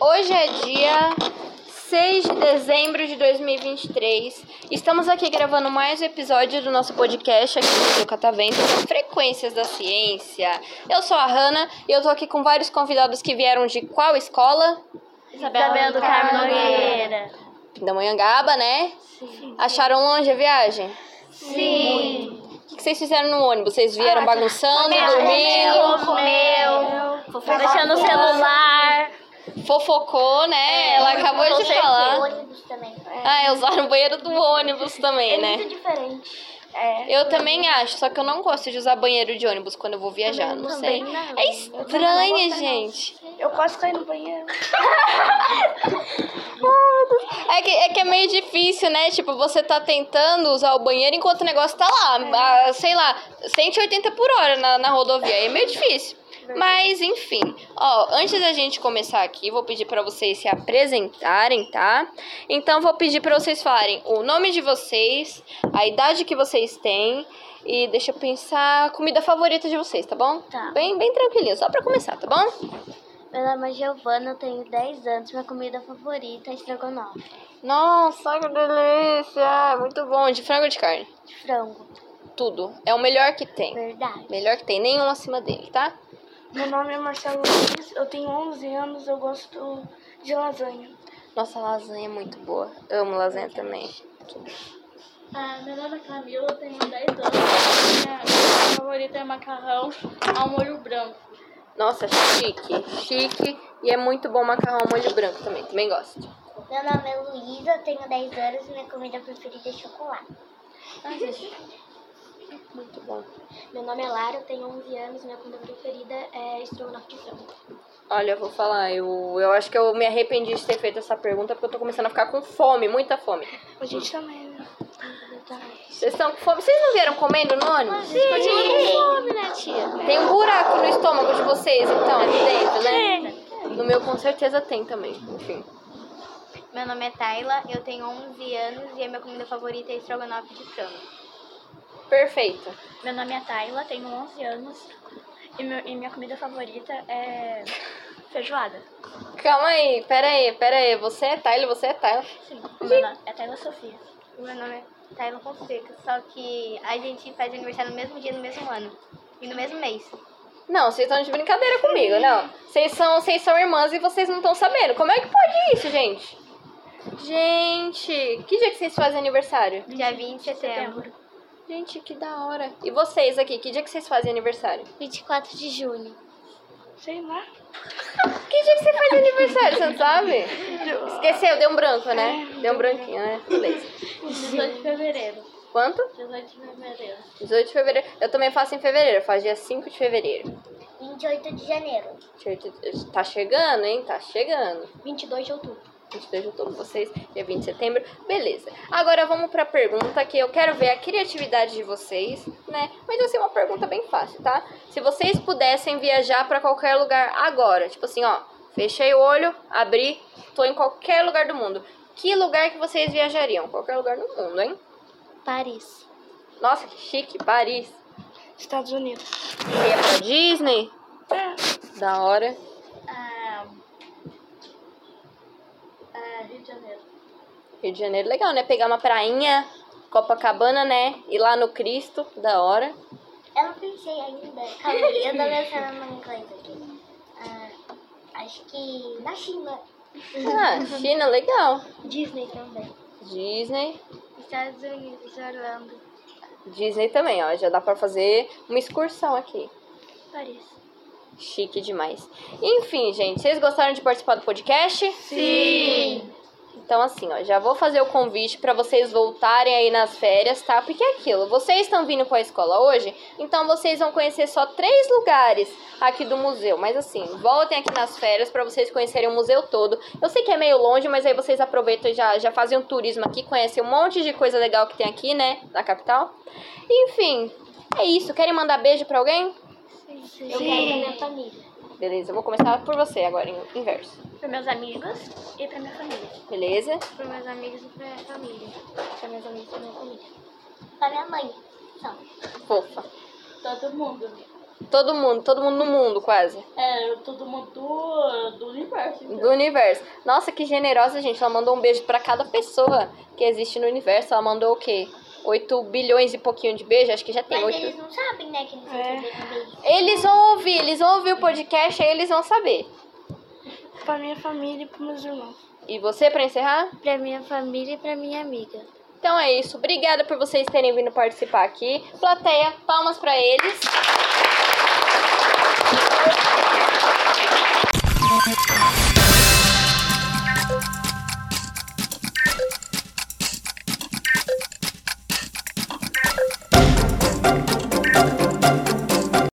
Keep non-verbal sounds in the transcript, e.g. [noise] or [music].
Hoje é dia 6 de dezembro de 2023. Estamos aqui gravando mais um episódio do nosso podcast aqui Seu Catavento, Frequências da Ciência. Eu sou a Hanna e eu tô aqui com vários convidados que vieram de qual escola? Isabela do Carmo Nogueira. Da Manhangaba, né? Acharam longe a viagem? Sim. O que vocês fizeram no ônibus? Vocês vieram bagunçando, dormindo, Comeu, comeu, deixando o celular. fofocou, né? Ela acabou de falar. ônibus também. Ah, usaram o banheiro do ônibus também, né? Muito diferente. Eu também acho, só que eu não gosto de usar banheiro de ônibus quando eu vou viajar, não sei. É estranha, gente. Eu quase caí no banheiro. [laughs] É que, é que é meio difícil, né? Tipo, você tá tentando usar o banheiro enquanto o negócio tá lá, a, sei lá, 180 por hora na, na rodovia. É meio difícil. Mas, enfim. Ó, antes da gente começar aqui, vou pedir pra vocês se apresentarem, tá? Então, vou pedir pra vocês falarem o nome de vocês, a idade que vocês têm e deixa eu pensar a comida favorita de vocês, tá bom? Tá. Bem, bem tranquilinho, só pra começar, tá bom? Meu nome é Giovana, eu tenho 10 anos. Minha comida favorita é estrogonofe. Nossa, que delícia! Muito bom. De frango ou de carne? De frango. Tudo. É o melhor que tem. Verdade. Melhor que tem. Nenhum acima dele, tá? Meu nome é Marcelo Luiz, eu tenho 11 anos, eu gosto de lasanha. Nossa, lasanha é muito boa. Amo lasanha também. Ah, meu nome é Camila, eu tenho 10 anos. Minha comida favorita é macarrão ao molho branco. Nossa, chique. Chique. E é muito bom macarrão molho branco também. Também gosto. Meu nome é Luísa, tenho 10 anos e minha comida preferida é chocolate. Muito bom. Meu nome é Lara, tenho 11 anos e minha comida preferida é estrogonofe de frango. Olha, eu vou falar. Eu, eu acho que eu me arrependi de ter feito essa pergunta porque eu tô começando a ficar com fome. Muita fome. A gente também, né? Vocês estão com fome? Vocês não vieram comendo no ônibus? Sim, com fome, né, tia? Tem um buraco no estômago de vocês, então, aqui dentro, né? No meu, com certeza, tem também. Enfim. Meu nome é Tayla, eu tenho 11 anos e a minha comida favorita é estrogonofe de frango. Perfeito. Meu nome é Tayla, tenho 11 anos e, meu- e minha comida favorita é feijoada. Calma aí, pera aí, pera aí. Você é Tyler, você é Tyler. Sim, meu nome é Tayla Sofia. Meu nome é Tayla Fonseca, só que a gente faz aniversário no mesmo dia, no mesmo ano e no mesmo mês. Não, vocês estão de brincadeira comigo, não. Vocês são, vocês são irmãs e vocês não estão sabendo. Como é que pode isso, gente? Gente, que dia que vocês fazem aniversário? Dia 20 de setembro. Gente, que da hora. E vocês aqui, que dia que vocês fazem aniversário? 24 de junho. Sei lá. Que dia que você faz aniversário, você não sabe? Esqueceu, deu um branco, né? Deu um branquinho, né? Beleza. 18 de fevereiro. Quanto? 18 de fevereiro. 18 de fevereiro. Eu também faço em fevereiro, eu faço dia 5 de fevereiro. 28 de janeiro. Tá chegando, hein? Tá chegando. 22 de outubro. 22 de outubro, vocês, dia 20 de setembro. Beleza. Agora vamos pra pergunta que eu quero ver a criatividade de vocês, né? Mas ser uma pergunta bem fácil, tá? Se vocês pudessem viajar pra qualquer lugar agora, tipo assim, ó, fechei o olho, abri, tô em qualquer lugar do mundo. Que lugar que vocês viajariam? Qualquer lugar do mundo, hein? Paris. Nossa, que chique, Paris. Estados Unidos. Você ia pra Disney? É. Da hora. Ah, ah, Rio de Janeiro. Rio de Janeiro, legal, né? Pegar uma prainha, Copacabana, né? Ir lá no Cristo, da hora. Eu não pensei ainda. Calma aí, eu tô pensando numa coisa aqui. Ah, acho que na China. Ah, China, legal. Disney também. Disney. Estados Unidos, Orlando. Disney também, ó. Já dá pra fazer uma excursão aqui. Paris. Chique demais. Enfim, gente, vocês gostaram de participar do podcast? Sim! Então, assim, ó, já vou fazer o convite pra vocês voltarem aí nas férias, tá? Porque é aquilo, vocês estão vindo pra escola hoje, então vocês vão conhecer só três lugares aqui do museu. Mas assim, voltem aqui nas férias pra vocês conhecerem o museu todo. Eu sei que é meio longe, mas aí vocês aproveitam e já, já fazem um turismo aqui, conhecem um monte de coisa legal que tem aqui, né? Na capital. Enfim, é isso. Querem mandar beijo pra alguém? Eu quero pra minha família. Beleza, eu vou começar por você agora, em inverso. Para meus amigos e para minha família. Beleza? Para meus amigos e para minha família. Para meus amigos e para minha família. Para minha mãe. Só. Fofa. Todo mundo. Todo mundo, todo mundo no mundo, quase. É, todo mundo do, do universo. então. Do universo. Nossa, que generosa, gente. Ela mandou um beijo pra cada pessoa que existe no universo. Ela mandou o quê? 8 bilhões e pouquinho de beijo? Acho que já tem Mas 8. eles não sabem, né, que eles É. Eles vão ouvir, eles vão ouvir o podcast, aí eles vão saber. Pra minha família e pros meus irmãos. E você, pra encerrar? Para minha família e para minha amiga. Então é isso. Obrigada por vocês terem vindo participar aqui. Plateia, palmas pra eles.